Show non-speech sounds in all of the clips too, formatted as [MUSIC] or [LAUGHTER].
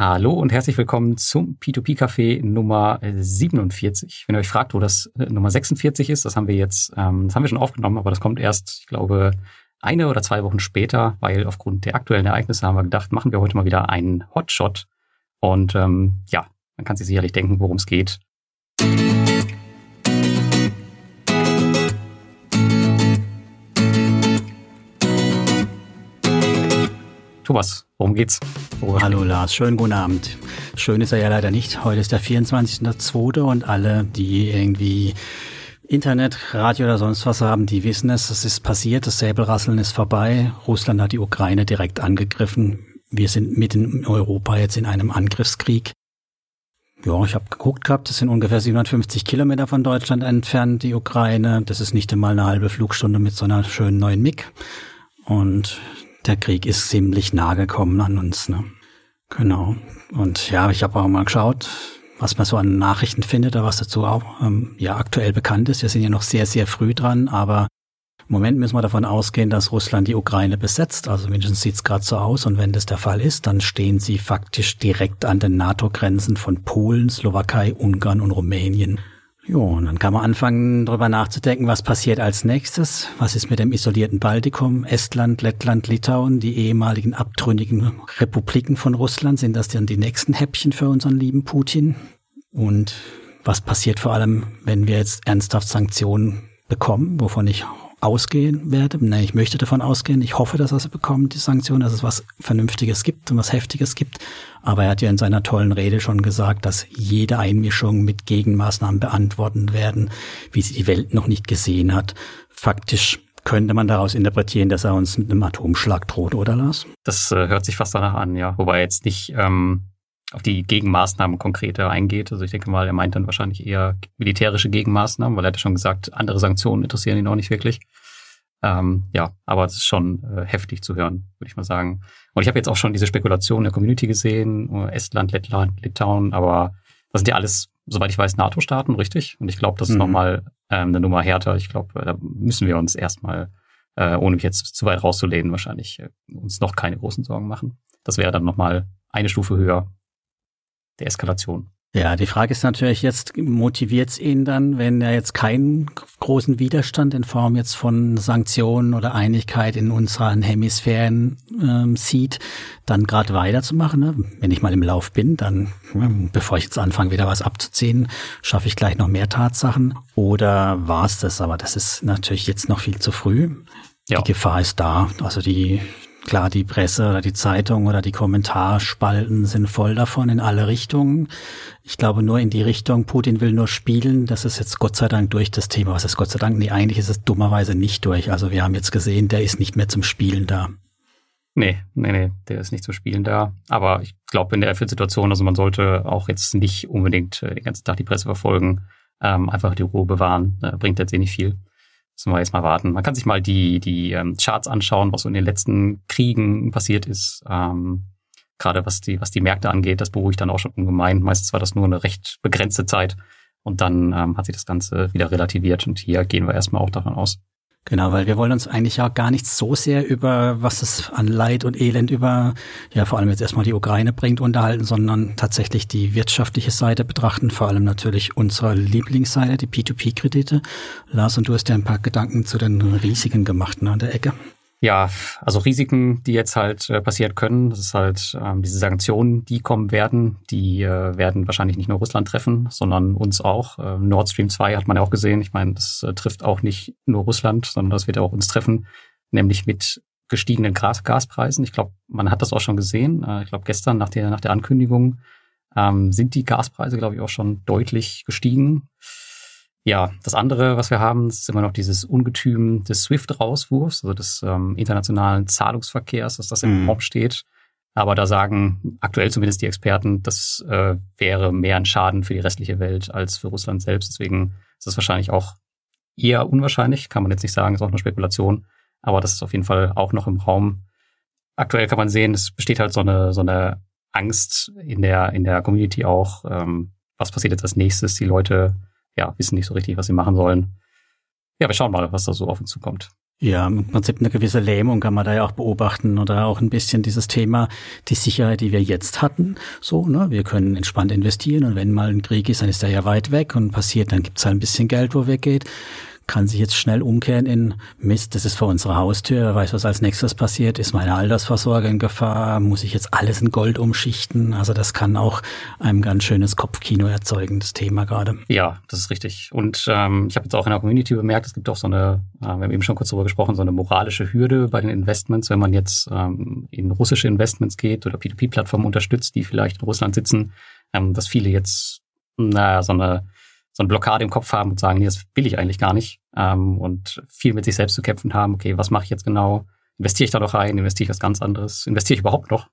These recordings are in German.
Hallo und herzlich willkommen zum P2P-Café Nummer 47. Wenn ihr euch fragt, wo das äh, Nummer 46 ist, das haben wir jetzt, ähm, das haben wir schon aufgenommen, aber das kommt erst, ich glaube, eine oder zwei Wochen später, weil aufgrund der aktuellen Ereignisse haben wir gedacht, machen wir heute mal wieder einen Hotshot. Und ähm, ja, man kann sich sicherlich denken, worum es geht. Thomas, worum geht's? Oh, hallo Lars, schönen guten Abend. Schön ist er ja leider nicht. Heute ist der 24.02. und alle, die irgendwie Internet, Radio oder sonst was haben, die wissen es. Es ist passiert, das Säbelrasseln ist vorbei. Russland hat die Ukraine direkt angegriffen. Wir sind mitten in Europa jetzt in einem Angriffskrieg. Ja, ich habe geguckt gehabt, das sind ungefähr 750 Kilometer von Deutschland entfernt, die Ukraine. Das ist nicht einmal eine halbe Flugstunde mit so einer schönen neuen MIG. Und der Krieg ist ziemlich nah gekommen an uns. Ne? Genau. Und ja, ich habe auch mal geschaut, was man so an Nachrichten findet, oder was dazu auch ähm, ja aktuell bekannt ist. Wir sind ja noch sehr, sehr früh dran, aber im Moment müssen wir davon ausgehen, dass Russland die Ukraine besetzt. Also mindestens sieht es gerade so aus. Und wenn das der Fall ist, dann stehen sie faktisch direkt an den NATO-Grenzen von Polen, Slowakei, Ungarn und Rumänien. Jo, und dann kann man anfangen, darüber nachzudenken, was passiert als nächstes. Was ist mit dem isolierten Baltikum, Estland, Lettland, Litauen, die ehemaligen abtrünnigen Republiken von Russland? Sind das dann die nächsten Häppchen für unseren lieben Putin? Und was passiert vor allem, wenn wir jetzt ernsthaft Sanktionen bekommen, wovon ich ausgehen werde. Nee, ich möchte davon ausgehen. Ich hoffe, dass er sie bekommt, die Sanktionen, dass es was Vernünftiges gibt und was Heftiges gibt. Aber er hat ja in seiner tollen Rede schon gesagt, dass jede Einmischung mit Gegenmaßnahmen beantworten werden, wie sie die Welt noch nicht gesehen hat. Faktisch könnte man daraus interpretieren, dass er uns mit einem Atomschlag droht, oder Lars? Das äh, hört sich fast danach an, ja. Wobei jetzt nicht ähm, auf die Gegenmaßnahmen konkreter eingeht. Also ich denke mal, er meint dann wahrscheinlich eher militärische Gegenmaßnahmen, weil er hat ja schon gesagt, andere Sanktionen interessieren ihn auch nicht wirklich. Ähm, ja, aber es ist schon äh, heftig zu hören, würde ich mal sagen. Und ich habe jetzt auch schon diese Spekulation der Community gesehen, äh, Estland, Lettland, Litauen, aber das sind ja alles, soweit ich weiß, NATO-Staaten, richtig? Und ich glaube, das ist mhm. nochmal ähm, eine Nummer härter. Ich glaube, da müssen wir uns erstmal, äh, ohne mich jetzt zu weit rauszulehnen, wahrscheinlich äh, uns noch keine großen Sorgen machen. Das wäre dann nochmal eine Stufe höher der Eskalation. Ja, die Frage ist natürlich jetzt, motiviert es ihn dann, wenn er jetzt keinen großen Widerstand in Form jetzt von Sanktionen oder Einigkeit in unseren Hemisphären ähm, sieht, dann gerade weiterzumachen? Ne? Wenn ich mal im Lauf bin, dann, ja, bevor ich jetzt anfange, wieder was abzuziehen, schaffe ich gleich noch mehr Tatsachen. Oder war es das? Aber das ist natürlich jetzt noch viel zu früh. Ja. Die Gefahr ist da. Also die, Klar, die Presse oder die Zeitung oder die Kommentarspalten sind voll davon in alle Richtungen. Ich glaube nur in die Richtung, Putin will nur spielen. Das ist jetzt Gott sei Dank durch das Thema. Was ist Gott sei Dank? Nee, eigentlich ist es dummerweise nicht durch. Also wir haben jetzt gesehen, der ist nicht mehr zum Spielen da. Nee, nee, nee, der ist nicht zum Spielen da. Aber ich glaube, in der Situation, also man sollte auch jetzt nicht unbedingt äh, den ganzen Tag die Presse verfolgen, ähm, einfach die Ruhe bewahren. Äh, bringt jetzt eh nicht viel. Müssen wir jetzt mal warten. Man kann sich mal die, die ähm, Charts anschauen, was so in den letzten Kriegen passiert ist. Ähm, Gerade was die, was die Märkte angeht, das beruhigt dann auch schon ungemein. Meistens war das nur eine recht begrenzte Zeit. Und dann ähm, hat sich das Ganze wieder relativiert. Und hier gehen wir erstmal auch davon aus, Genau, weil wir wollen uns eigentlich ja gar nicht so sehr über, was es an Leid und Elend über, ja vor allem jetzt erstmal die Ukraine bringt, unterhalten, sondern tatsächlich die wirtschaftliche Seite betrachten, vor allem natürlich unsere Lieblingsseite, die P2P-Kredite. Lars, und du hast ja ein paar Gedanken zu den Risiken gemacht ne, an der Ecke. Ja, also Risiken, die jetzt halt äh, passieren können, das ist halt ähm, diese Sanktionen, die kommen werden, die äh, werden wahrscheinlich nicht nur Russland treffen, sondern uns auch. Äh, Nord Stream 2 hat man ja auch gesehen. Ich meine, das äh, trifft auch nicht nur Russland, sondern das wird auch uns treffen, nämlich mit gestiegenen Gas Gaspreisen. Ich glaube, man hat das auch schon gesehen. Äh, ich glaube, gestern nach der, nach der Ankündigung ähm, sind die Gaspreise, glaube ich, auch schon deutlich gestiegen. Ja, das andere, was wir haben, ist immer noch dieses Ungetüm des SWIFT-Rauswurfs, also des ähm, internationalen Zahlungsverkehrs, dass das im mhm. Raum steht. Aber da sagen aktuell zumindest die Experten, das äh, wäre mehr ein Schaden für die restliche Welt als für Russland selbst. Deswegen ist das wahrscheinlich auch eher unwahrscheinlich, kann man jetzt nicht sagen, ist auch eine Spekulation. Aber das ist auf jeden Fall auch noch im Raum. Aktuell kann man sehen, es besteht halt so eine, so eine Angst in der, in der Community auch. Ähm, was passiert jetzt als nächstes? Die Leute ja, wissen nicht so richtig, was sie machen sollen. Ja, wir schauen mal, was da so auf uns zukommt. Ja, im Prinzip eine gewisse Lähmung kann man da ja auch beobachten oder auch ein bisschen dieses Thema, die Sicherheit, die wir jetzt hatten. So, ne, wir können entspannt investieren und wenn mal ein Krieg ist, dann ist er ja weit weg und passiert, dann gibt's halt ein bisschen Geld, wo weggeht kann sich jetzt schnell umkehren in Mist, das ist vor unserer Haustür, wer weiß, was als nächstes passiert, ist meine Altersvorsorge in Gefahr, muss ich jetzt alles in Gold umschichten? Also das kann auch ein ganz schönes Kopfkino erzeugen, das Thema gerade. Ja, das ist richtig. Und ähm, ich habe jetzt auch in der Community bemerkt, es gibt auch so eine, äh, wir haben eben schon kurz darüber gesprochen, so eine moralische Hürde bei den Investments, wenn man jetzt ähm, in russische Investments geht oder P2P-Plattformen unterstützt, die vielleicht in Russland sitzen, ähm, dass viele jetzt naja, so eine so eine Blockade im Kopf haben und sagen, nee, das will ich eigentlich gar nicht. Ähm, und viel mit sich selbst zu kämpfen haben, okay, was mache ich jetzt genau? Investiere ich da noch rein? Investiere ich was ganz anderes? Investiere ich überhaupt noch?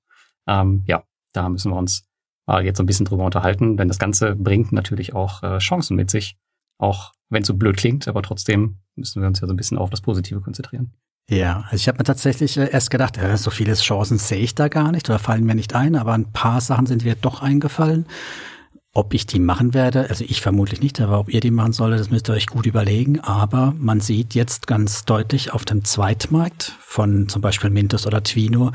Ähm, ja, da müssen wir uns mal jetzt ein bisschen drüber unterhalten, denn das Ganze bringt natürlich auch äh, Chancen mit sich. Auch wenn es so blöd klingt, aber trotzdem müssen wir uns ja so ein bisschen auf das Positive konzentrieren. Ja, also ich habe mir tatsächlich äh, erst gedacht, äh, so viele Chancen sehe ich da gar nicht oder fallen mir nicht ein, aber ein paar Sachen sind mir doch eingefallen. Ob ich die machen werde, also ich vermutlich nicht, aber ob ihr die machen solle, das müsst ihr euch gut überlegen. Aber man sieht jetzt ganz deutlich auf dem Zweitmarkt von zum Beispiel Mintos oder Twino,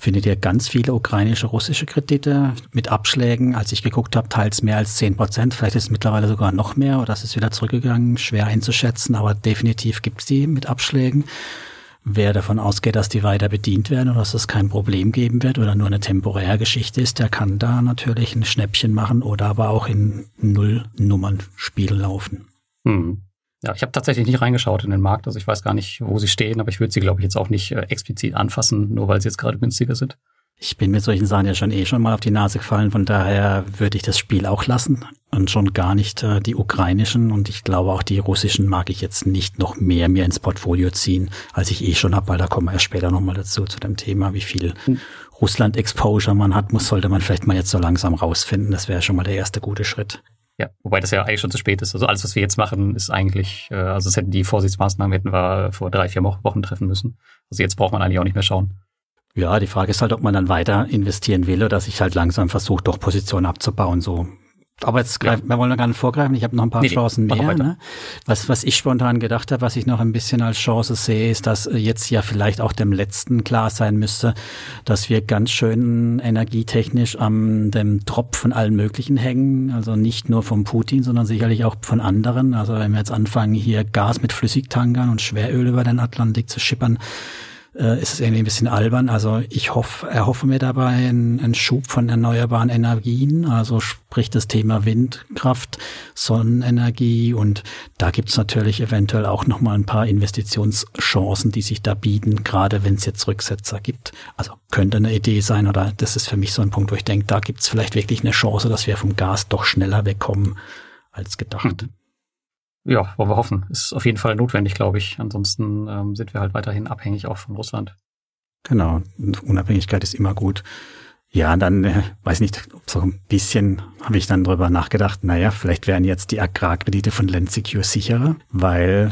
findet ihr ganz viele ukrainische, russische Kredite mit Abschlägen. Als ich geguckt habe, teils mehr als zehn Prozent. Vielleicht ist es mittlerweile sogar noch mehr oder es ist wieder zurückgegangen. Schwer einzuschätzen, aber definitiv gibt es die mit Abschlägen. Wer davon ausgeht, dass die weiter bedient werden oder dass es kein Problem geben wird oder nur eine temporäre Geschichte ist, der kann da natürlich ein Schnäppchen machen oder aber auch in Null-Nummern-Spiel laufen. Hm. Ja, ich habe tatsächlich nicht reingeschaut in den Markt, also ich weiß gar nicht, wo sie stehen, aber ich würde sie, glaube ich, jetzt auch nicht äh, explizit anfassen, nur weil sie jetzt gerade günstiger sind. Ich bin mit solchen Sachen ja schon eh schon mal auf die Nase gefallen, von daher würde ich das Spiel auch lassen und schon gar nicht äh, die ukrainischen und ich glaube auch die russischen mag ich jetzt nicht noch mehr mir ins Portfolio ziehen, als ich eh schon habe, weil da kommen wir erst später nochmal dazu, zu dem Thema, wie viel hm. Russland-Exposure man hat, muss, sollte man vielleicht mal jetzt so langsam rausfinden. Das wäre schon mal der erste gute Schritt. Ja, wobei das ja eigentlich schon zu spät ist. Also alles, was wir jetzt machen, ist eigentlich, äh, also es hätten die Vorsichtsmaßnahmen hätten wir vor drei, vier Wochen treffen müssen. Also jetzt braucht man eigentlich auch nicht mehr schauen. Ja, die Frage ist halt, ob man dann weiter investieren will oder sich halt langsam versucht, doch Positionen abzubauen. So aber jetzt greifen, ja. wir wollen noch gar nicht vorgreifen. Ich habe noch ein paar nee, Chancen mehr. Ne? Was, was ich spontan gedacht habe, was ich noch ein bisschen als Chance sehe, ist, dass jetzt ja vielleicht auch dem Letzten klar sein müsste, dass wir ganz schön energietechnisch am dem Tropf von allen möglichen hängen. Also nicht nur vom Putin, sondern sicherlich auch von anderen. Also wenn wir jetzt anfangen, hier Gas mit Flüssigtankern und Schweröl über den Atlantik zu schippern, äh, ist es irgendwie ein bisschen albern. Also ich hoffe, erhoffe mir dabei einen, einen Schub von erneuerbaren Energien, also sprich das Thema Windkraft, Sonnenenergie und da gibt's natürlich eventuell auch nochmal ein paar Investitionschancen, die sich da bieten, gerade wenn es jetzt Rücksetzer gibt. Also könnte eine Idee sein oder das ist für mich so ein Punkt, wo ich denke, da gibt's vielleicht wirklich eine Chance, dass wir vom Gas doch schneller wegkommen als gedacht. Hm ja, wollen wir hoffen. Ist auf jeden Fall notwendig, glaube ich. Ansonsten ähm, sind wir halt weiterhin abhängig auch von Russland. Genau, Unabhängigkeit ist immer gut. Ja, dann äh, weiß nicht, so ein bisschen habe ich dann drüber nachgedacht, naja, vielleicht wären jetzt die Agrarkredite von Lendsecure sicherer, weil,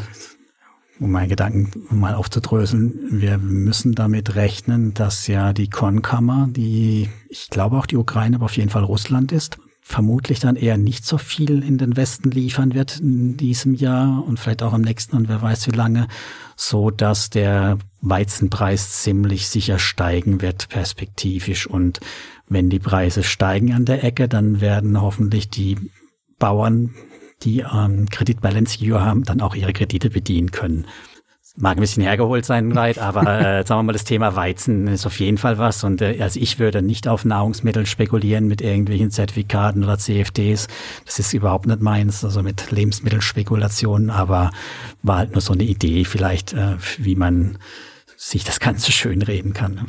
um meinen Gedanken mal aufzudröseln, wir müssen damit rechnen, dass ja die Kornkammer, die, ich glaube auch die Ukraine, aber auf jeden Fall Russland ist, vermutlich dann eher nicht so viel in den Westen liefern wird in diesem Jahr und vielleicht auch im nächsten und wer weiß wie lange, so dass der Weizenpreis ziemlich sicher steigen wird perspektivisch und wenn die Preise steigen an der Ecke, dann werden hoffentlich die Bauern, die ähm, Kredit bei haben, dann auch ihre Kredite bedienen können. Mag ein bisschen hergeholt sein, weit, aber äh, [LAUGHS] sagen wir mal, das Thema Weizen ist auf jeden Fall was. Und äh, also ich würde nicht auf Nahrungsmittel spekulieren mit irgendwelchen Zertifikaten oder CFDs. Das ist überhaupt nicht meins, also mit Lebensmittelspekulationen, aber war halt nur so eine Idee vielleicht, äh, wie man sich das Ganze schön reden kann. Ne?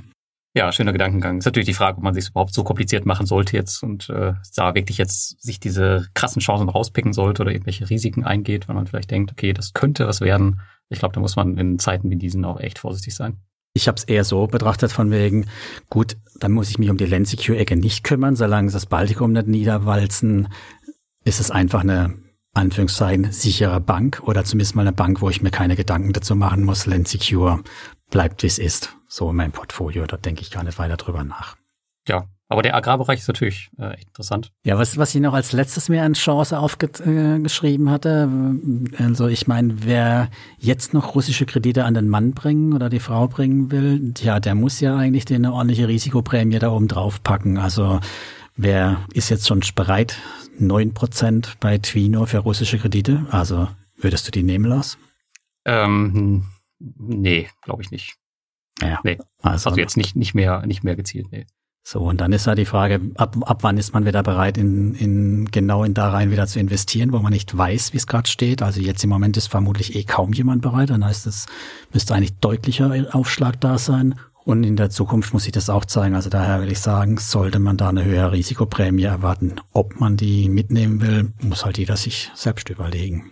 Ja, schöner Gedankengang. Ist natürlich die Frage, ob man sich überhaupt so kompliziert machen sollte jetzt und äh, da wirklich jetzt sich diese krassen Chancen rauspicken sollte oder irgendwelche Risiken eingeht, weil man vielleicht denkt, okay, das könnte was werden. Ich glaube, da muss man in Zeiten wie diesen auch echt vorsichtig sein. Ich habe es eher so betrachtet von wegen, gut, dann muss ich mich um die Land Secure Ecke nicht kümmern, solange sie das Baltikum nicht niederwalzen, ist es einfach eine Anführungszeichen sichere Bank oder zumindest mal eine Bank, wo ich mir keine Gedanken dazu machen muss. Land Secure bleibt wie es ist. So in meinem Portfolio, da denke ich gar nicht weiter drüber nach. Ja, Aber der Agrarbereich ist natürlich äh, interessant. Ja, was, was ich noch als letztes mir an Chance aufgeschrieben äh, hatte, also ich meine, wer jetzt noch russische Kredite an den Mann bringen oder die Frau bringen will, ja, der muss ja eigentlich den eine ordentliche Risikoprämie da oben drauf packen. Also wer ist jetzt schon bereit, neun Prozent bei Twino für russische Kredite? Also würdest du die nehmen, Lars? Ähm, nee, glaube ich nicht. Ja, nee. Also, also jetzt nicht, nicht mehr, nicht mehr gezielt, nee. So, und dann ist ja die Frage, ab, ab wann ist man wieder bereit, in, in genau in da rein wieder zu investieren, wo man nicht weiß, wie es gerade steht. Also jetzt im Moment ist vermutlich eh kaum jemand bereit. Dann heißt es, müsste eigentlich deutlicher Aufschlag da sein. Und in der Zukunft muss sich das auch zeigen. Also daher will ich sagen, sollte man da eine höhere Risikoprämie erwarten. Ob man die mitnehmen will, muss halt jeder sich selbst überlegen.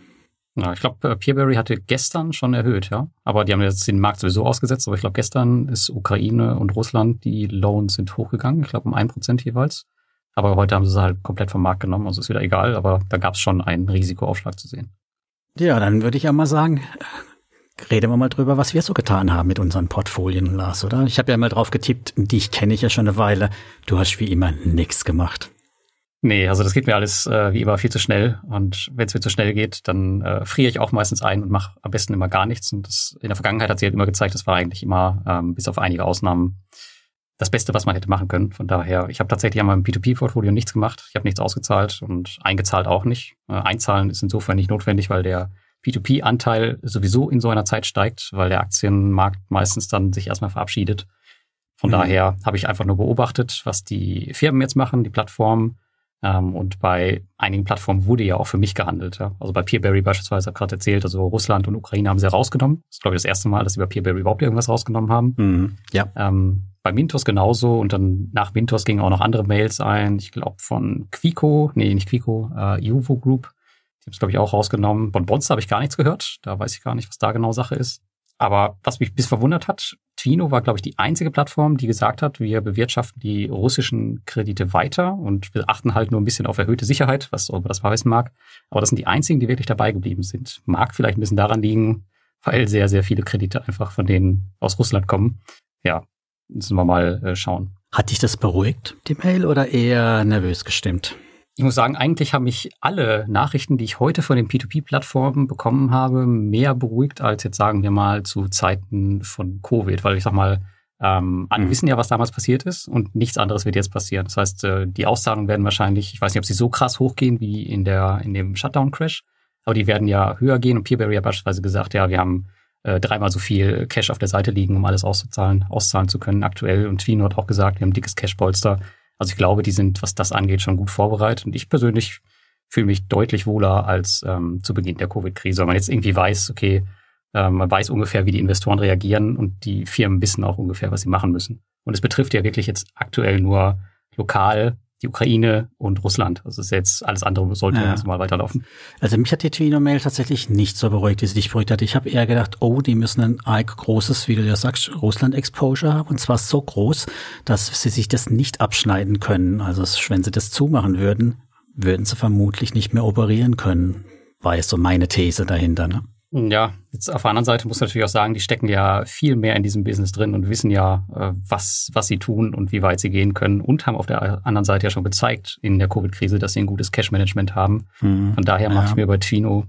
Ja, ich glaube, äh, Peerberry hatte gestern schon erhöht, ja. Aber die haben jetzt den Markt sowieso ausgesetzt. Aber ich glaube, gestern ist Ukraine und Russland, die Loans sind hochgegangen. Ich glaube, um ein Prozent jeweils. Aber heute haben sie sie halt komplett vom Markt genommen. Also ist wieder egal. Aber da gab es schon einen Risikoaufschlag zu sehen. Ja, dann würde ich ja mal sagen, reden wir mal drüber, was wir so getan haben mit unseren Portfolien, Lars, oder? Ich habe ja mal drauf getippt, dich kenne ich ja schon eine Weile. Du hast wie immer nichts gemacht. Nee, also das geht mir alles äh, wie immer viel zu schnell. Und wenn es mir zu schnell geht, dann äh, friere ich auch meistens ein und mache am besten immer gar nichts. Und das in der Vergangenheit hat sich halt immer gezeigt, das war eigentlich immer, ähm, bis auf einige Ausnahmen, das Beste, was man hätte machen können. Von daher, ich habe tatsächlich an meinem P2P-Portfolio nichts gemacht. Ich habe nichts ausgezahlt und eingezahlt auch nicht. Äh, einzahlen ist insofern nicht notwendig, weil der P2P-Anteil sowieso in so einer Zeit steigt, weil der Aktienmarkt meistens dann sich erstmal verabschiedet. Von mhm. daher habe ich einfach nur beobachtet, was die Firmen jetzt machen, die Plattformen ähm, und bei einigen Plattformen wurde ja auch für mich gehandelt. Ja. Also bei Peerberry beispielsweise, habe ich gerade erzählt, also Russland und Ukraine haben sie rausgenommen. Das ist, glaube ich, das erste Mal, dass sie bei Peerberry überhaupt irgendwas rausgenommen haben. Mhm. Ja. Ähm, bei Mintos genauso und dann nach Mintos gingen auch noch andere Mails ein. Ich glaube von Quico, nee, nicht Quico, äh, Juvo Group. Die haben es, glaube ich, auch rausgenommen. Von Bonster habe ich gar nichts gehört. Da weiß ich gar nicht, was da genau Sache ist. Aber was mich bis verwundert hat, Twino war, glaube ich, die einzige Plattform, die gesagt hat, wir bewirtschaften die russischen Kredite weiter und wir achten halt nur ein bisschen auf erhöhte Sicherheit, was auch das heißen mag. Aber das sind die einzigen, die wirklich dabei geblieben sind. Mag vielleicht ein bisschen daran liegen, weil sehr, sehr viele Kredite einfach von denen aus Russland kommen. Ja, müssen wir mal äh, schauen. Hat dich das beruhigt, die Mail, oder eher nervös gestimmt? Ich muss sagen, eigentlich haben mich alle Nachrichten, die ich heute von den P2P-Plattformen bekommen habe, mehr beruhigt als jetzt sagen wir mal zu Zeiten von Covid, weil ich sag mal, ähm, alle mhm. wissen ja, was damals passiert ist und nichts anderes wird jetzt passieren. Das heißt, äh, die Auszahlungen werden wahrscheinlich, ich weiß nicht, ob sie so krass hochgehen wie in der in dem Shutdown-Crash, aber die werden ja höher gehen und Peerberry hat beispielsweise gesagt, ja, wir haben äh, dreimal so viel Cash auf der Seite liegen, um alles auszuzahlen, auszahlen zu können aktuell. Und Twino hat auch gesagt, wir haben ein dickes Cash-Polster. Also ich glaube, die sind, was das angeht, schon gut vorbereitet. Und ich persönlich fühle mich deutlich wohler als ähm, zu Beginn der Covid-Krise, weil man jetzt irgendwie weiß, okay, äh, man weiß ungefähr, wie die Investoren reagieren und die Firmen wissen auch ungefähr, was sie machen müssen. Und es betrifft ja wirklich jetzt aktuell nur lokal die Ukraine und Russland. Also ist jetzt alles andere sollte ja. ganz normal weiterlaufen. Also mich hat die Twino-Mail tatsächlich nicht so beruhigt, wie sie dich beruhigt hat. Ich habe eher gedacht, oh, die müssen ein arg großes, wie du ja sagst, Russland-Exposure haben. Und zwar so groß, dass sie sich das nicht abschneiden können. Also wenn sie das zumachen würden, würden sie vermutlich nicht mehr operieren können. War jetzt so meine These dahinter. Ne? Ja, jetzt auf der anderen Seite muss man natürlich auch sagen, die stecken ja viel mehr in diesem Business drin und wissen ja, äh, was, was sie tun und wie weit sie gehen können und haben auf der anderen Seite ja schon gezeigt in der Covid-Krise, dass sie ein gutes Cash-Management haben. Mhm. Von daher mache ja. ich mir bei Twino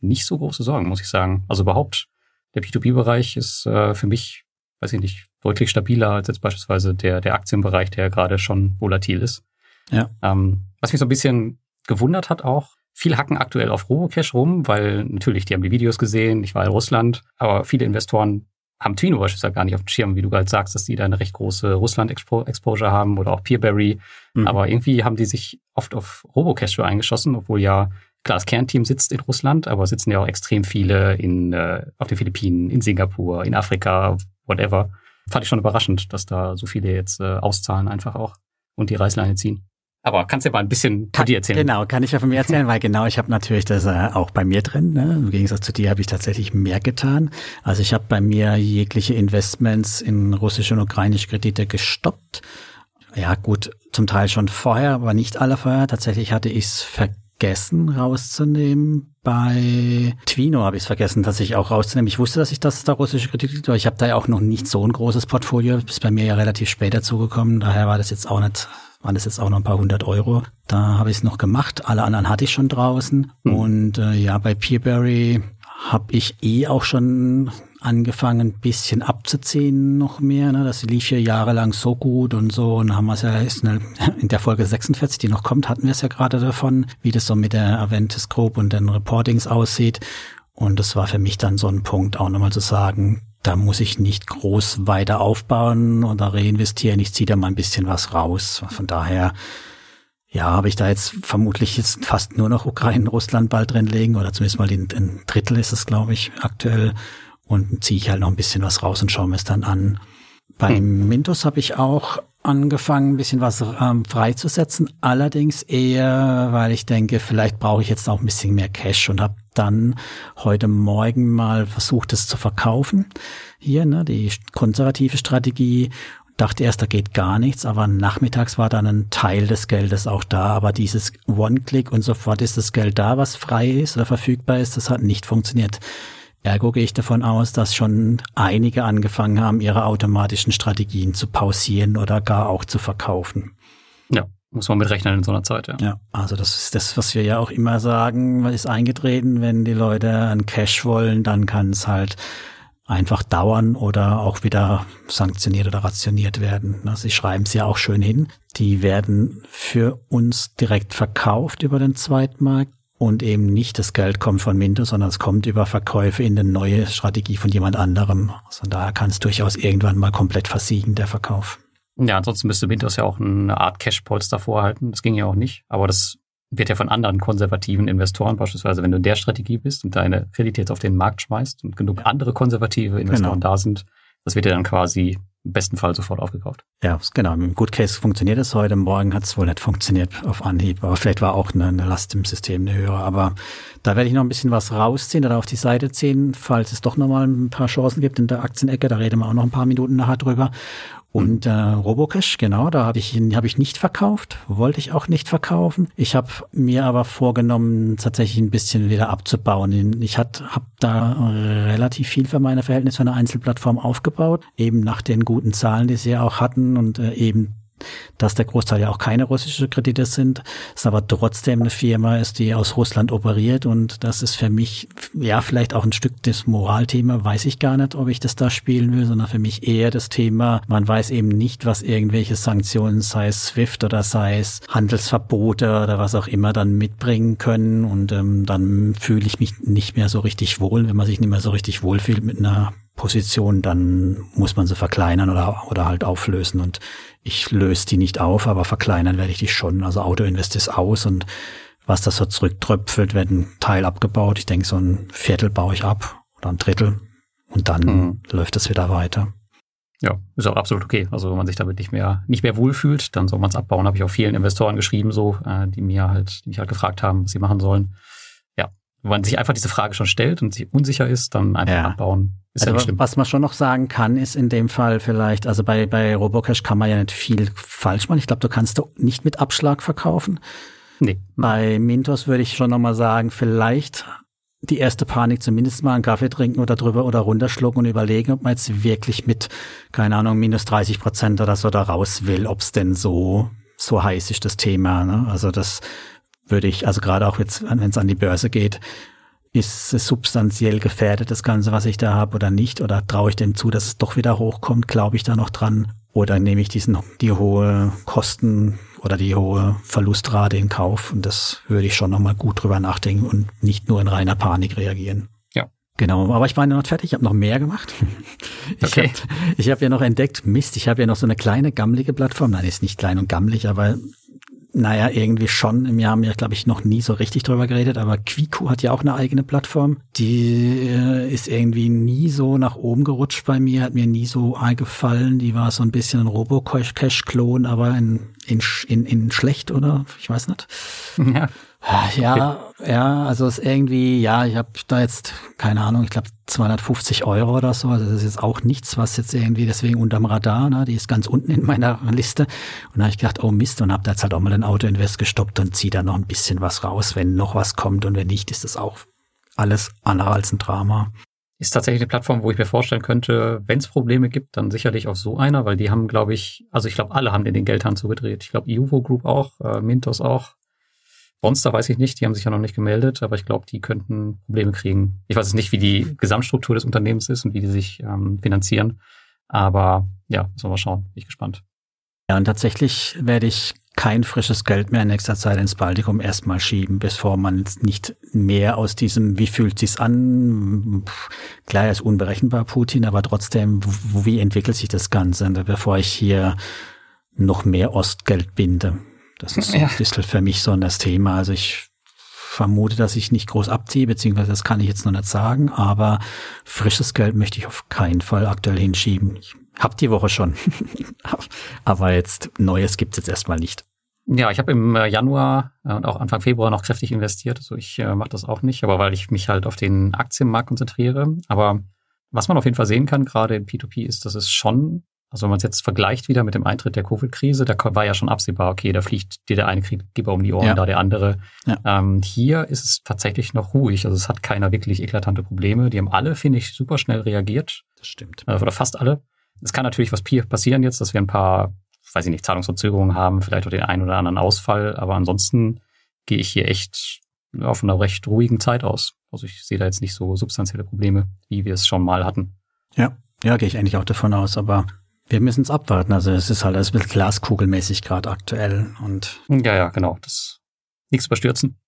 nicht so große Sorgen, muss ich sagen. Also überhaupt, der P2P-Bereich ist äh, für mich, weiß ich nicht, deutlich stabiler als jetzt beispielsweise der, der Aktienbereich, der gerade schon volatil ist. Ja. Ähm, was mich so ein bisschen gewundert hat auch, Viele hacken aktuell auf Robocash rum, weil natürlich, die haben die Videos gesehen, ich war in Russland, aber viele Investoren haben Twino beispielsweise gar nicht auf dem Schirm, wie du gerade sagst, dass die da eine recht große Russland-Exposure haben oder auch Peerberry. Mhm. Aber irgendwie haben die sich oft auf Robocash eingeschossen, obwohl ja, klar, das Kernteam sitzt in Russland, aber sitzen ja auch extrem viele in, äh, auf den Philippinen, in Singapur, in Afrika, whatever. Fand ich schon überraschend, dass da so viele jetzt äh, auszahlen einfach auch und die Reißleine ziehen. Aber kannst du ja mal ein bisschen von dir erzählen? Genau, kann ich ja von mir erzählen, weil genau, ich habe natürlich das äh, auch bei mir drin. Ne? Im Gegensatz zu dir habe ich tatsächlich mehr getan. Also ich habe bei mir jegliche Investments in russische und ukrainische Kredite gestoppt. Ja gut, zum Teil schon vorher, aber nicht alle vorher. Tatsächlich hatte ich es vergessen rauszunehmen. Bei Twino habe ich es vergessen, dass ich auch rauszunehmen. Ich wusste, dass ich das da russische Kredit gibt, aber ich habe da ja auch noch nicht so ein großes Portfolio. Ist bei mir ja relativ spät dazugekommen. Daher war das jetzt auch nicht waren das jetzt auch noch ein paar hundert Euro. Da habe ich es noch gemacht. Alle anderen hatte ich schon draußen. Mhm. Und äh, ja, bei Peerberry habe ich eh auch schon angefangen, ein bisschen abzuziehen noch mehr. Ne? Das lief ja jahrelang so gut und so. Und haben wir es ja [LAUGHS] in der Folge 46, die noch kommt, hatten wir es ja gerade davon, wie das so mit der Aventis Group und den Reportings aussieht. Und das war für mich dann so ein Punkt, auch nochmal zu sagen, da muss ich nicht groß weiter aufbauen oder reinvestieren. Ich ziehe da mal ein bisschen was raus. Von daher, ja, habe ich da jetzt vermutlich jetzt fast nur noch Ukraine, Russland bald drin legen oder zumindest mal ein, ein Drittel ist es, glaube ich, aktuell. Und ziehe ich halt noch ein bisschen was raus und schaue mir es dann an. Beim hm. Mintos habe ich auch angefangen, ein bisschen was ähm, freizusetzen. Allerdings eher, weil ich denke, vielleicht brauche ich jetzt auch ein bisschen mehr Cash und habe dann heute Morgen mal versucht, es zu verkaufen. Hier, ne, die konservative Strategie. Dachte erst, da geht gar nichts, aber nachmittags war dann ein Teil des Geldes auch da. Aber dieses One-Click und sofort ist das Geld da, was frei ist oder verfügbar ist, das hat nicht funktioniert. Ergo gehe ich davon aus, dass schon einige angefangen haben, ihre automatischen Strategien zu pausieren oder gar auch zu verkaufen. Ja, muss man mitrechnen in so einer Zeit, ja. Ja, also das ist das, was wir ja auch immer sagen, ist eingetreten, wenn die Leute einen Cash wollen, dann kann es halt einfach dauern oder auch wieder sanktioniert oder rationiert werden. Sie schreiben es ja auch schön hin. Die werden für uns direkt verkauft über den Zweitmarkt und eben nicht das Geld kommt von Minto, sondern es kommt über Verkäufe in eine neue Strategie von jemand anderem. Also daher kann es durchaus irgendwann mal komplett versiegen, der Verkauf. Ja, ansonsten müsste Mintos ja auch eine Art Cash-Polster vorhalten. Das ging ja auch nicht. Aber das wird ja von anderen konservativen Investoren beispielsweise, wenn du in der Strategie bist und deine Kredite jetzt auf den Markt schmeißt und genug andere konservative Investoren genau. da sind, das wird ja dann quasi im besten Fall sofort aufgekauft. Ja, genau. Im Good Case funktioniert es heute. Morgen hat es wohl nicht funktioniert auf Anhieb. Aber vielleicht war auch eine, eine, Last im System eine höhere. Aber da werde ich noch ein bisschen was rausziehen oder auf die Seite ziehen, falls es doch nochmal ein paar Chancen gibt in der Aktienecke. Da reden wir auch noch ein paar Minuten nachher drüber. Und äh, Robocash, genau, da habe ich ihn hab ich nicht verkauft, wollte ich auch nicht verkaufen. Ich habe mir aber vorgenommen, tatsächlich ein bisschen wieder abzubauen. Ich habe da relativ viel für meine Verhältnisse für eine Einzelplattform aufgebaut, eben nach den guten Zahlen, die sie ja auch hatten und äh, eben dass der Großteil ja auch keine russische Kredite sind, es aber trotzdem eine Firma ist, die aus Russland operiert und das ist für mich ja vielleicht auch ein Stück des Moralthema, weiß ich gar nicht, ob ich das da spielen will, sondern für mich eher das Thema, man weiß eben nicht, was irgendwelche Sanktionen, sei es SWIFT oder sei es Handelsverbote oder was auch immer dann mitbringen können und ähm, dann fühle ich mich nicht mehr so richtig wohl, wenn man sich nicht mehr so richtig wohl fühlt mit einer Position, dann muss man sie verkleinern oder, oder halt auflösen. Und ich löse die nicht auf, aber verkleinern werde ich die schon. Also Autoinvest ist aus und was das so zurücktröpfelt, wird ein Teil abgebaut. Ich denke, so ein Viertel baue ich ab oder ein Drittel und dann mhm. läuft es wieder weiter. Ja, ist auch absolut okay. Also wenn man sich damit nicht mehr nicht mehr wohlfühlt, dann soll man es abbauen. Habe ich auch vielen Investoren geschrieben, so äh, die mir halt, die mich halt gefragt haben, was sie machen sollen. Wenn man sich einfach diese Frage schon stellt und sich unsicher ist, dann einfach ja. abbauen. Ist also, ja was man schon noch sagen kann, ist in dem Fall vielleicht, also bei, bei Robocash kann man ja nicht viel falsch machen. Ich glaube, du kannst du nicht mit Abschlag verkaufen. Nee. Bei Mintos würde ich schon nochmal sagen, vielleicht die erste Panik zumindest mal einen Kaffee trinken oder drüber oder runterschlucken und überlegen, ob man jetzt wirklich mit, keine Ahnung, minus 30 Prozent oder so da raus will, ob es denn so, so heiß ist, das Thema. Ne? Also das würde ich, also gerade auch jetzt, wenn es an die Börse geht, ist es substanziell gefährdet, das Ganze, was ich da habe oder nicht? Oder traue ich dem zu, dass es doch wieder hochkommt? Glaube ich da noch dran? Oder nehme ich diesen, die hohe Kosten oder die hohe Verlustrate in Kauf? Und das würde ich schon nochmal gut drüber nachdenken und nicht nur in reiner Panik reagieren. Ja. Genau, aber ich war noch nicht fertig, ich habe noch mehr gemacht. [LAUGHS] Ich okay. habe ich hab ja noch entdeckt, Mist, ich habe ja noch so eine kleine gammelige Plattform. Nein, ist nicht klein und gammelig, aber naja, irgendwie schon. Wir haben ja, glaube ich, noch nie so richtig drüber geredet, aber Quiku hat ja auch eine eigene Plattform. Die äh, ist irgendwie nie so nach oben gerutscht bei mir, hat mir nie so eingefallen. Die war so ein bisschen ein Robo-Cash-Klon, aber in, in, in, in schlecht, oder? Ich weiß nicht. Ja. Ja, ja, also es ist irgendwie, ja, ich habe da jetzt, keine Ahnung, ich glaube 250 Euro oder so. Also das ist jetzt auch nichts, was jetzt irgendwie deswegen unterm Radar, ne? die ist ganz unten in meiner [LAUGHS] Liste. Und da habe ich gedacht, oh Mist, und habe da jetzt halt auch mal ein Auto-Invest gestoppt und ziehe da noch ein bisschen was raus, wenn noch was kommt. Und wenn nicht, ist das auch alles andere als ein Drama ist tatsächlich eine Plattform, wo ich mir vorstellen könnte, wenn es Probleme gibt, dann sicherlich auf so einer, weil die haben, glaube ich, also ich glaube, alle haben den Geldhahn zugedreht. Ich glaube, Iuvo Group auch, äh, Mintos auch. Monster weiß ich nicht, die haben sich ja noch nicht gemeldet, aber ich glaube, die könnten Probleme kriegen. Ich weiß jetzt nicht, wie die Gesamtstruktur des Unternehmens ist und wie die sich ähm, finanzieren. Aber ja, müssen wir mal schauen. Bin ich gespannt. Ja, und tatsächlich werde ich kein frisches Geld mehr in nächster Zeit ins Baltikum erstmal schieben, bevor man nicht mehr aus diesem, wie fühlt sich's an? Klar, er ist unberechenbar, Putin, aber trotzdem, wie entwickelt sich das Ganze, bevor ich hier noch mehr Ostgeld binde? Das ist so ja. ein bisschen für mich so das Thema. Also ich vermute, dass ich nicht groß abziehe, beziehungsweise das kann ich jetzt noch nicht sagen, aber frisches Geld möchte ich auf keinen Fall aktuell hinschieben. Ich hab die Woche schon. [LAUGHS] Aber jetzt Neues gibt's jetzt erstmal nicht. Ja, ich habe im äh, Januar äh, und auch Anfang Februar noch kräftig investiert. Also ich äh, mache das auch nicht, aber weil ich mich halt auf den Aktienmarkt konzentriere. Aber was man auf jeden Fall sehen kann, gerade in P2P, ist, dass es schon, also wenn man es jetzt vergleicht wieder mit dem Eintritt der Covid-Krise, da war ja schon absehbar, okay, da fliegt dir der eine Krieggeber um die Ohren, ja. da der andere. Ja. Ähm, hier ist es tatsächlich noch ruhig. Also es hat keiner wirklich eklatante Probleme. Die haben alle, finde ich, super schnell reagiert. Das stimmt. Äh, oder fast alle. Es kann natürlich was passieren jetzt, dass wir ein paar, weiß ich nicht, Zahlungsverzögerungen haben, vielleicht auch den einen oder anderen Ausfall, aber ansonsten gehe ich hier echt auf einer recht ruhigen Zeit aus. Also ich sehe da jetzt nicht so substanzielle Probleme, wie wir es schon mal hatten. Ja, ja, gehe ich eigentlich auch davon aus, aber wir müssen es abwarten. Also es ist halt alles ein bisschen glaskugelmäßig gerade aktuell und. Ja, ja, genau. Das nichts überstürzen.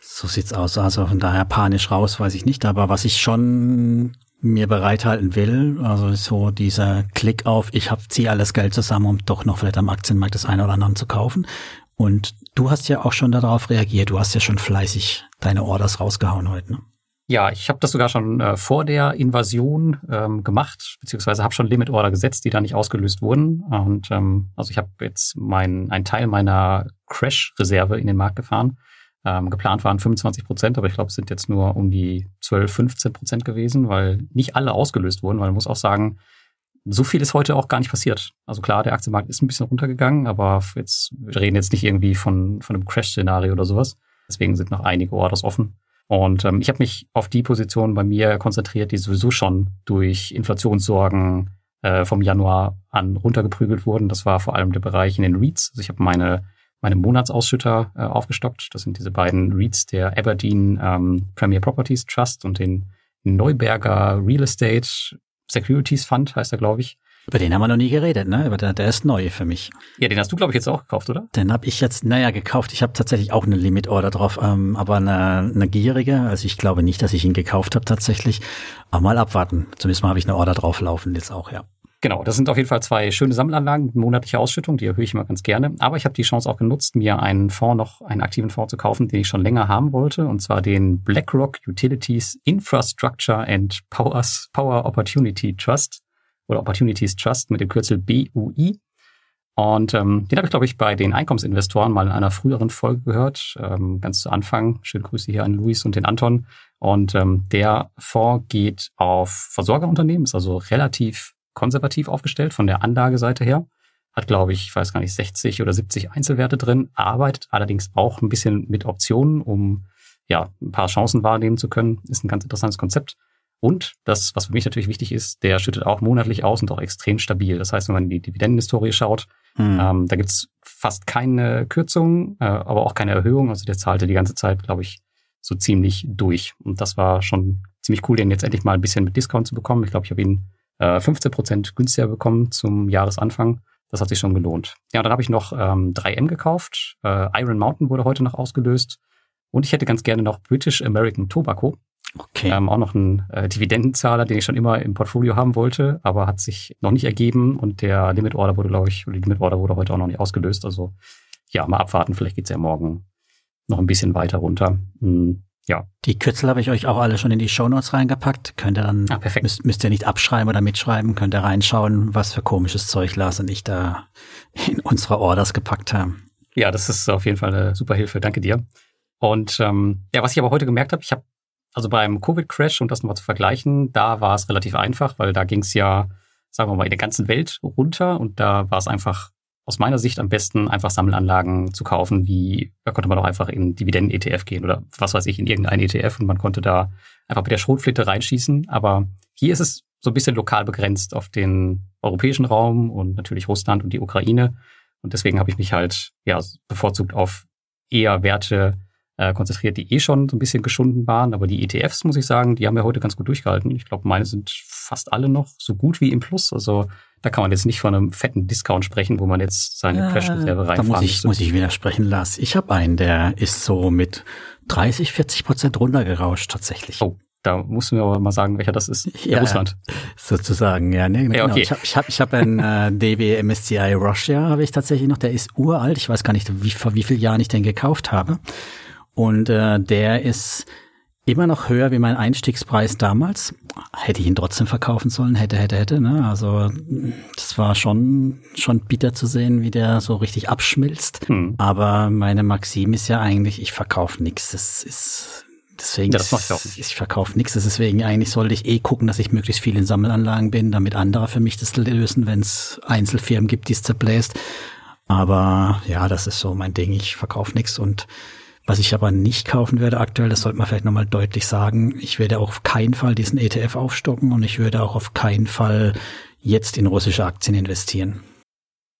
So sieht's aus. Also von daher panisch raus, weiß ich nicht. Aber was ich schon mir bereithalten will. Also so dieser Klick auf, ich hab, ziehe alles Geld zusammen, um doch noch vielleicht am Aktienmarkt das eine oder andere zu kaufen. Und du hast ja auch schon darauf reagiert. Du hast ja schon fleißig deine Orders rausgehauen heute. Ne? Ja, ich habe das sogar schon äh, vor der Invasion ähm, gemacht, beziehungsweise habe schon Limit-Order gesetzt, die da nicht ausgelöst wurden. Und ähm, also ich habe jetzt mein, einen Teil meiner Crash-Reserve in den Markt gefahren ähm, geplant waren 25 Prozent, aber ich glaube, es sind jetzt nur um die 12, 15 Prozent gewesen, weil nicht alle ausgelöst wurden, weil man muss auch sagen, so viel ist heute auch gar nicht passiert. Also klar, der Aktienmarkt ist ein bisschen runtergegangen, aber jetzt, wir reden jetzt nicht irgendwie von, von einem Crash-Szenario oder sowas. Deswegen sind noch einige Orders offen. Und ähm, ich habe mich auf die Position bei mir konzentriert, die sowieso schon durch Inflationssorgen äh, vom Januar an runtergeprügelt wurden. Das war vor allem der Bereich in den REITs. Also ich habe meine meine Monatsausschütter äh, aufgestockt. Das sind diese beiden REITs, der Aberdeen ähm, Premier Properties Trust und den Neuberger Real Estate Securities Fund, heißt er, glaube ich. Über den haben wir noch nie geredet, ne? Aber der, der ist neu für mich. Ja, den hast du, glaube ich, jetzt auch gekauft, oder? Den habe ich jetzt, naja, gekauft. Ich habe tatsächlich auch eine Limit-Order drauf, ähm, aber eine, eine gierige. Also ich glaube nicht, dass ich ihn gekauft habe tatsächlich. Aber mal abwarten. Zumindest mal habe ich eine Order drauf laufen jetzt auch, ja. Genau, das sind auf jeden Fall zwei schöne Sammelanlagen, monatliche Ausschüttung, die erhöhe ich immer ganz gerne. Aber ich habe die Chance auch genutzt, mir einen Fonds noch, einen aktiven Fonds zu kaufen, den ich schon länger haben wollte, und zwar den BlackRock Utilities Infrastructure and Powers, Power Opportunity Trust oder Opportunities Trust mit dem Kürzel BUI. Und ähm, den habe ich, glaube ich, bei den Einkommensinvestoren mal in einer früheren Folge gehört, ähm, ganz zu Anfang. Schöne Grüße hier an Luis und den Anton. Und ähm, der Fonds geht auf Versorgerunternehmen, ist also relativ konservativ aufgestellt von der Anlageseite her. Hat, glaube ich, ich weiß gar nicht, 60 oder 70 Einzelwerte drin, arbeitet allerdings auch ein bisschen mit Optionen, um ja, ein paar Chancen wahrnehmen zu können. Ist ein ganz interessantes Konzept. Und das, was für mich natürlich wichtig ist, der schüttet auch monatlich aus und auch extrem stabil. Das heißt, wenn man in die Dividendenhistorie schaut, hm. ähm, da gibt's fast keine Kürzung, äh, aber auch keine Erhöhung. Also der zahlte die ganze Zeit, glaube ich, so ziemlich durch. Und das war schon ziemlich cool, den jetzt endlich mal ein bisschen mit Discount zu bekommen. Ich glaube, ich habe ihn äh, 15 Prozent günstiger bekommen zum Jahresanfang. Das hat sich schon gelohnt. Ja, dann habe ich noch ähm, 3M gekauft. Äh, Iron Mountain wurde heute noch ausgelöst. Und ich hätte ganz gerne noch British American Tobacco. Okay. Ähm, auch noch ein äh, Dividendenzahler, den ich schon immer im Portfolio haben wollte, aber hat sich noch nicht ergeben und der Limit Order wurde, glaube ich, oder die Limit Order wurde heute auch noch nicht ausgelöst. Also ja, mal abwarten, vielleicht geht's ja morgen noch ein bisschen weiter runter. Hm. Ja. Die Kürzel habe ich euch auch alle schon in die Shownotes reingepackt. Könnt ihr dann, ah. Müsst, müsst ihr nicht abschreiben oder mitschreiben, könnt ihr reinschauen, was für komisches Zeug Lars und ich da in unsere Orders gepackt haben. Ja, das ist auf jeden Fall eine super Hilfe. Danke dir. Und ähm, ja, was ich aber heute gemerkt habe, ich habe also beim Covid-Crash, um das nochmal zu vergleichen, da war es relativ einfach, weil da ging es ja, sagen wir mal, in der ganzen Welt runter und da war es einfach aus meiner Sicht am besten, einfach Sammelanlagen zu kaufen, wie, da konnte man auch einfach in Dividenden-ETF gehen oder was weiß ich, in irgendein ETF und man konnte da einfach mit der Schrotflinte reinschießen. Aber hier ist es so ein bisschen lokal begrenzt auf den europäischen Raum und natürlich Russland und die Ukraine. Und deswegen habe ich mich halt ja bevorzugt auf eher Werte äh, konzentriert, die eh schon so ein bisschen geschunden waren. Aber die ETFs, muss ich sagen, die haben ja heute ganz gut durchgehalten. Ich glaube, meine sind fast alle noch so gut wie im Plus. Also da kann man jetzt nicht von einem fetten Discount sprechen, wo man jetzt seine Crash-Reserve reinfahren Da muss ich, muss ich widersprechen, Lars. Ich habe einen, der ist so mit 30, 40 Prozent runtergerauscht tatsächlich. Oh. Da mussten wir aber mal sagen, welcher das ist. Ja, Russland. Sozusagen, ja. Ne, genau. Ja, okay. Ich habe ich hab, ich hab einen [LAUGHS] äh, DB MSCI Russia, habe ich tatsächlich noch. Der ist uralt. Ich weiß gar nicht, wie, vor wie vielen Jahren ich den gekauft habe. Und äh, der ist immer noch höher wie mein Einstiegspreis damals. Hätte ich ihn trotzdem verkaufen sollen, hätte, hätte, hätte. Ne? Also das war schon schon bitter zu sehen, wie der so richtig abschmilzt. Hm. Aber meine Maxim ist ja eigentlich, ich verkaufe nichts. Das ist deswegen. Ja, das ich auch. Ich verkaufe nichts. Deswegen eigentlich sollte ich eh gucken, dass ich möglichst viel in Sammelanlagen bin, damit andere für mich das lösen, wenn es Einzelfirmen gibt, die es zerbläst. Aber ja, das ist so mein Ding. Ich verkaufe nichts und was ich aber nicht kaufen werde aktuell, das sollte man vielleicht nochmal deutlich sagen, ich werde auf keinen Fall diesen ETF aufstocken und ich würde auch auf keinen Fall jetzt in russische Aktien investieren.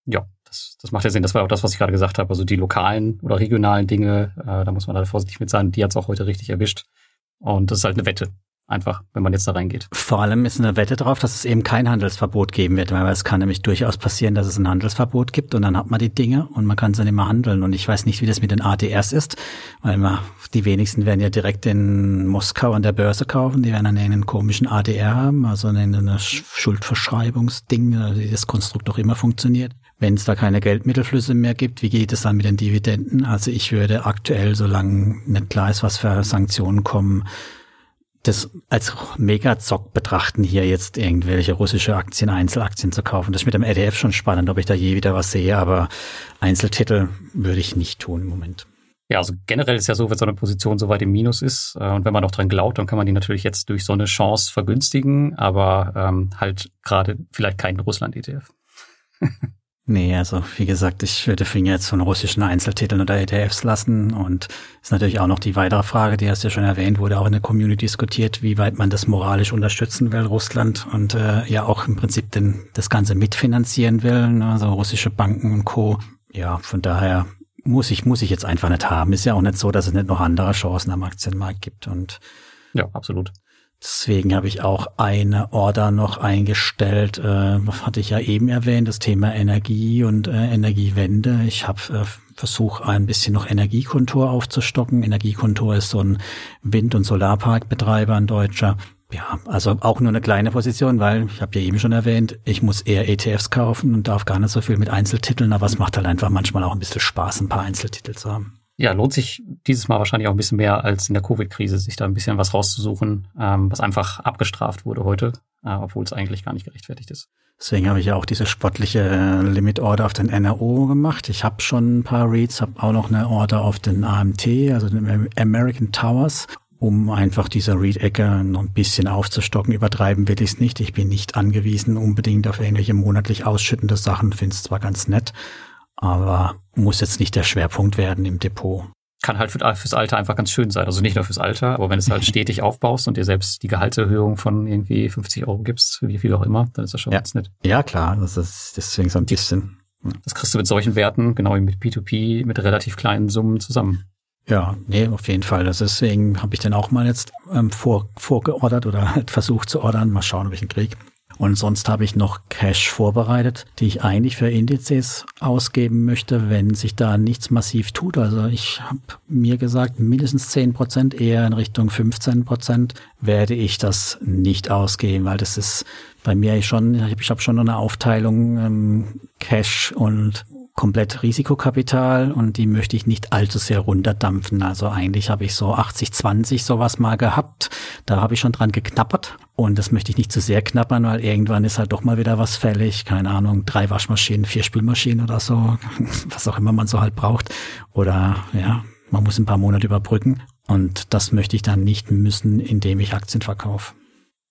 Ja, das, das macht ja Sinn. Das war auch das, was ich gerade gesagt habe. Also die lokalen oder regionalen Dinge, äh, da muss man da vorsichtig mit sein. Die hat es auch heute richtig erwischt. Und das ist halt eine Wette einfach, wenn man jetzt da reingeht. Vor allem ist eine Wette drauf, dass es eben kein Handelsverbot geben wird, weil es kann nämlich durchaus passieren, dass es ein Handelsverbot gibt und dann hat man die Dinge und man kann sie nicht mehr handeln. Und ich weiß nicht, wie das mit den ADRs ist, weil man, die wenigsten werden ja direkt in Moskau an der Börse kaufen, die werden dann einen komischen ADR haben, also eine Schuldverschreibungsding, also wie das Konstrukt auch immer funktioniert. Wenn es da keine Geldmittelflüsse mehr gibt, wie geht es dann mit den Dividenden? Also ich würde aktuell, solange nicht klar ist, was für Sanktionen kommen, das als Mega-Zock betrachten, hier jetzt irgendwelche russische Aktien, Einzelaktien zu kaufen. Das ist mit dem ETF schon spannend, ob ich da je wieder was sehe, aber Einzeltitel würde ich nicht tun im Moment. Ja, also generell ist ja so, wenn so eine Position so weit im Minus ist äh, und wenn man noch dran glaubt, dann kann man die natürlich jetzt durch so eine Chance vergünstigen, aber ähm, halt gerade vielleicht kein Russland-ETF. [LAUGHS] Nee, also wie gesagt, ich würde Finger jetzt von russischen Einzeltiteln oder ETFs lassen. Und ist natürlich auch noch die weitere Frage, die hast du ja schon erwähnt, wurde auch in der Community diskutiert, wie weit man das moralisch unterstützen will, Russland, und äh, ja auch im Prinzip den, das Ganze mitfinanzieren will, ne? also russische Banken und Co. Ja, von daher muss ich, muss ich jetzt einfach nicht haben. Ist ja auch nicht so, dass es nicht noch andere Chancen am Aktienmarkt gibt. Und ja, absolut. Deswegen habe ich auch eine Order noch eingestellt, äh, hatte ich ja eben erwähnt, das Thema Energie und äh, Energiewende. Ich habe äh, versucht, ein bisschen noch Energiekontor aufzustocken. Energiekontor ist so ein Wind- und Solarparkbetreiber, ein deutscher. Ja, also auch nur eine kleine Position, weil ich habe ja eben schon erwähnt, ich muss eher ETFs kaufen und darf gar nicht so viel mit Einzeltiteln, aber es macht halt einfach manchmal auch ein bisschen Spaß, ein paar Einzeltitel zu haben ja, lohnt sich dieses Mal wahrscheinlich auch ein bisschen mehr als in der Covid-Krise, sich da ein bisschen was rauszusuchen, ähm, was einfach abgestraft wurde heute, äh, obwohl es eigentlich gar nicht gerechtfertigt ist. Deswegen habe ich ja auch diese sportliche äh, Limit Order auf den NRO gemacht. Ich habe schon ein paar Reads, habe auch noch eine Order auf den AMT, also den American Towers, um einfach diese Read-Ecke noch ein bisschen aufzustocken. Übertreiben will ich es nicht. Ich bin nicht angewiesen unbedingt auf irgendwelche monatlich ausschüttende Sachen. Finde es zwar ganz nett, aber muss jetzt nicht der Schwerpunkt werden im Depot. Kann halt für, fürs Alter einfach ganz schön sein. Also nicht nur fürs Alter, aber wenn es halt [LAUGHS] stetig aufbaust und dir selbst die Gehaltserhöhung von irgendwie 50 Euro gibst, wie viel auch immer, dann ist das schon ja. ganz nett. Ja, klar, das ist deswegen so ein bisschen. Das kriegst du mit solchen Werten, genau wie mit P2P, mit relativ kleinen Summen zusammen. Ja, nee, auf jeden Fall. Das deswegen habe ich dann auch mal jetzt ähm, vor, vorgeordert oder halt [LAUGHS] versucht zu ordern. Mal schauen, ob ich ihn kriege. Und sonst habe ich noch Cash vorbereitet, die ich eigentlich für Indizes ausgeben möchte, wenn sich da nichts massiv tut. Also ich habe mir gesagt, mindestens 10 Prozent, eher in Richtung 15 Prozent werde ich das nicht ausgeben, weil das ist bei mir schon, ich habe schon eine Aufteilung ähm, Cash und komplett Risikokapital und die möchte ich nicht allzu sehr runterdampfen. Also eigentlich habe ich so 80-20 sowas mal gehabt. Da habe ich schon dran geknappert und das möchte ich nicht zu sehr knappern, weil irgendwann ist halt doch mal wieder was fällig. Keine Ahnung, drei Waschmaschinen, vier Spülmaschinen oder so, [LAUGHS] was auch immer man so halt braucht. Oder ja, Man muss ein paar Monate überbrücken und das möchte ich dann nicht müssen, indem ich Aktien verkaufe.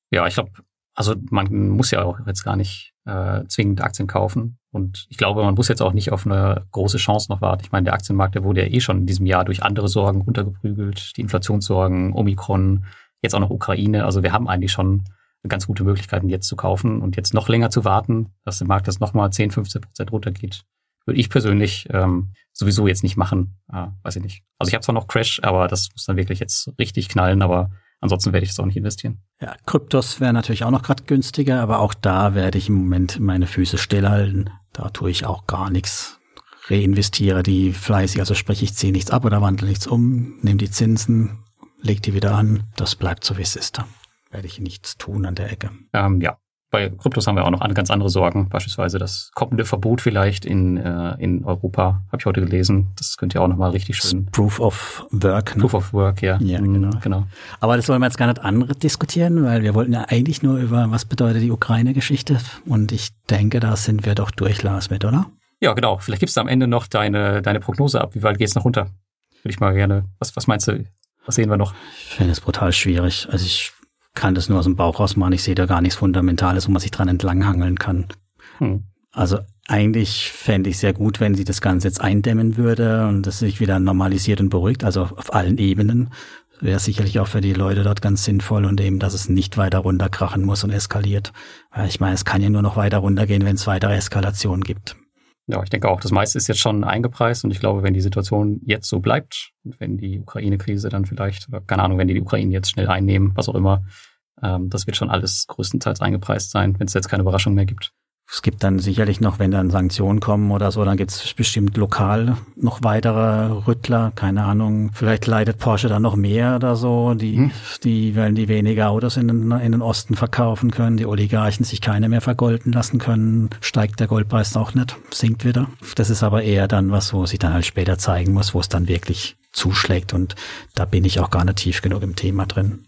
Ja, ich glaube, also man muss ja auch jetzt gar nicht äh, zwingend Aktien kaufen. Und ich glaube, man muss jetzt auch nicht auf eine große Chance noch warten. Ich meine, der Aktienmarkt, der wurde ja eh schon in diesem Jahr durch andere Sorgen runtergeprügelt. Die Inflationssorgen, Omikron, jetzt auch noch Ukraine. Also wir haben eigentlich schon ganz gute Möglichkeiten, jetzt zu kaufen und jetzt noch länger zu warten, dass der Markt das nochmal 10, 15 Prozent runtergeht. Würde ich persönlich ähm, sowieso jetzt nicht machen. Äh, weiß ich nicht. Also ich habe zwar noch Crash, aber das muss dann wirklich jetzt richtig knallen, aber ansonsten werde ich das auch nicht investieren. Ja, Kryptos wäre natürlich auch noch gerade günstiger, aber auch da werde ich im Moment meine Füße stillhalten. Da tue ich auch gar nichts. Reinvestiere die fleißig, also sprich, ich ziehe nichts ab oder wandle nichts um, nehme die Zinsen, leg die wieder an. Das bleibt so, wie es ist. Da werde ich nichts tun an der Ecke. Ähm, ja, bei Kryptos haben wir auch noch ganz andere Sorgen, beispielsweise das kommende Verbot vielleicht in, äh, in Europa, habe ich heute gelesen. Das könnte ja auch nochmal richtig schön. Proof of Work. Ne? Proof of Work, ja. Ja, mhm, genau. genau. Aber das wollen wir jetzt gar nicht andere diskutieren, weil wir wollten ja eigentlich nur über, was bedeutet die Ukraine-Geschichte. Und ich denke, da sind wir doch durch, Lars, mit, oder? Ja, genau. Vielleicht gibst du am Ende noch deine, deine Prognose ab. Wie weit geht es noch runter? Würde ich mal gerne. Was, was meinst du? Was sehen wir noch? Ich finde es brutal schwierig. Also ich kann das nur aus dem Bauch raus machen. Ich sehe da gar nichts Fundamentales, wo man sich dran entlanghangeln kann. Hm. Also eigentlich fände ich sehr gut, wenn sie das Ganze jetzt eindämmen würde und das sich wieder normalisiert und beruhigt, also auf allen Ebenen. Wäre sicherlich auch für die Leute dort ganz sinnvoll und eben, dass es nicht weiter runterkrachen muss und eskaliert. Ich meine, es kann ja nur noch weiter runtergehen, wenn es weitere Eskalationen gibt. Ja, ich denke auch, das meiste ist jetzt schon eingepreist und ich glaube, wenn die Situation jetzt so bleibt wenn die Ukraine-Krise dann vielleicht, keine Ahnung, wenn die die Ukraine jetzt schnell einnehmen, was auch immer, ähm, das wird schon alles größtenteils eingepreist sein, wenn es jetzt keine Überraschung mehr gibt. Es gibt dann sicherlich noch, wenn dann Sanktionen kommen oder so, dann gibt es bestimmt lokal noch weitere Rüttler, keine Ahnung. Vielleicht leidet Porsche dann noch mehr oder so. Die, hm. die, weil die weniger Autos in den, in den Osten verkaufen können, die Oligarchen sich keine mehr vergolden lassen können, steigt der Goldpreis auch nicht, sinkt wieder. Das ist aber eher dann was, wo sich dann halt später zeigen muss, wo es dann wirklich zuschlägt und da bin ich auch gar nicht tief genug im Thema drin.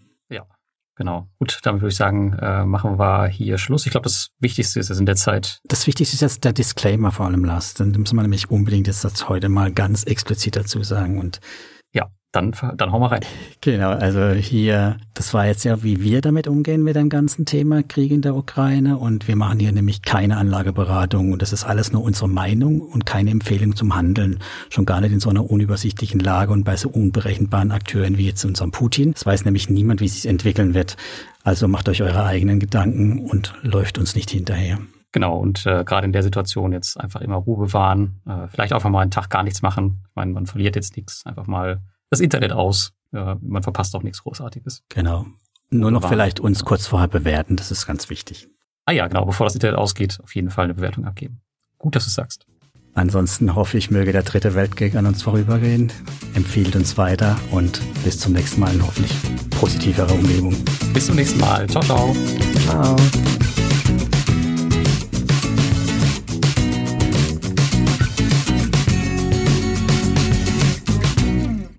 Genau. Gut, damit würde ich sagen, äh, machen wir hier Schluss. Ich glaube, das Wichtigste ist jetzt in der Zeit. Das Wichtigste ist jetzt der Disclaimer vor allem, Lars. Dann muss man nämlich unbedingt jetzt heute mal ganz explizit dazu sagen. Und dann, dann hau mal rein. Genau, also hier, das war jetzt ja, wie wir damit umgehen mit dem ganzen Thema Krieg in der Ukraine. Und wir machen hier nämlich keine Anlageberatung. Und das ist alles nur unsere Meinung und keine Empfehlung zum Handeln. Schon gar nicht in so einer unübersichtlichen Lage und bei so unberechenbaren Akteuren wie jetzt unserem Putin. Es weiß nämlich niemand, wie es sich entwickeln wird. Also macht euch eure eigenen Gedanken und läuft uns nicht hinterher. Genau, und äh, gerade in der Situation jetzt einfach immer Ruhe bewahren, äh, vielleicht einfach mal einen Tag gar nichts machen. Ich meine, man verliert jetzt nichts, einfach mal das Internet aus. Ja, man verpasst auch nichts Großartiges. Genau. Nur noch vielleicht uns kurz vorher bewerten, das ist ganz wichtig. Ah ja, genau, bevor das Internet ausgeht, auf jeden Fall eine Bewertung abgeben. Gut, dass du es sagst. Ansonsten hoffe ich, möge der dritte Weltkrieg an uns vorübergehen. Empfiehlt uns weiter und bis zum nächsten Mal in hoffentlich positivere Umgebung. Bis zum nächsten Mal. Ciao, ciao. Ciao.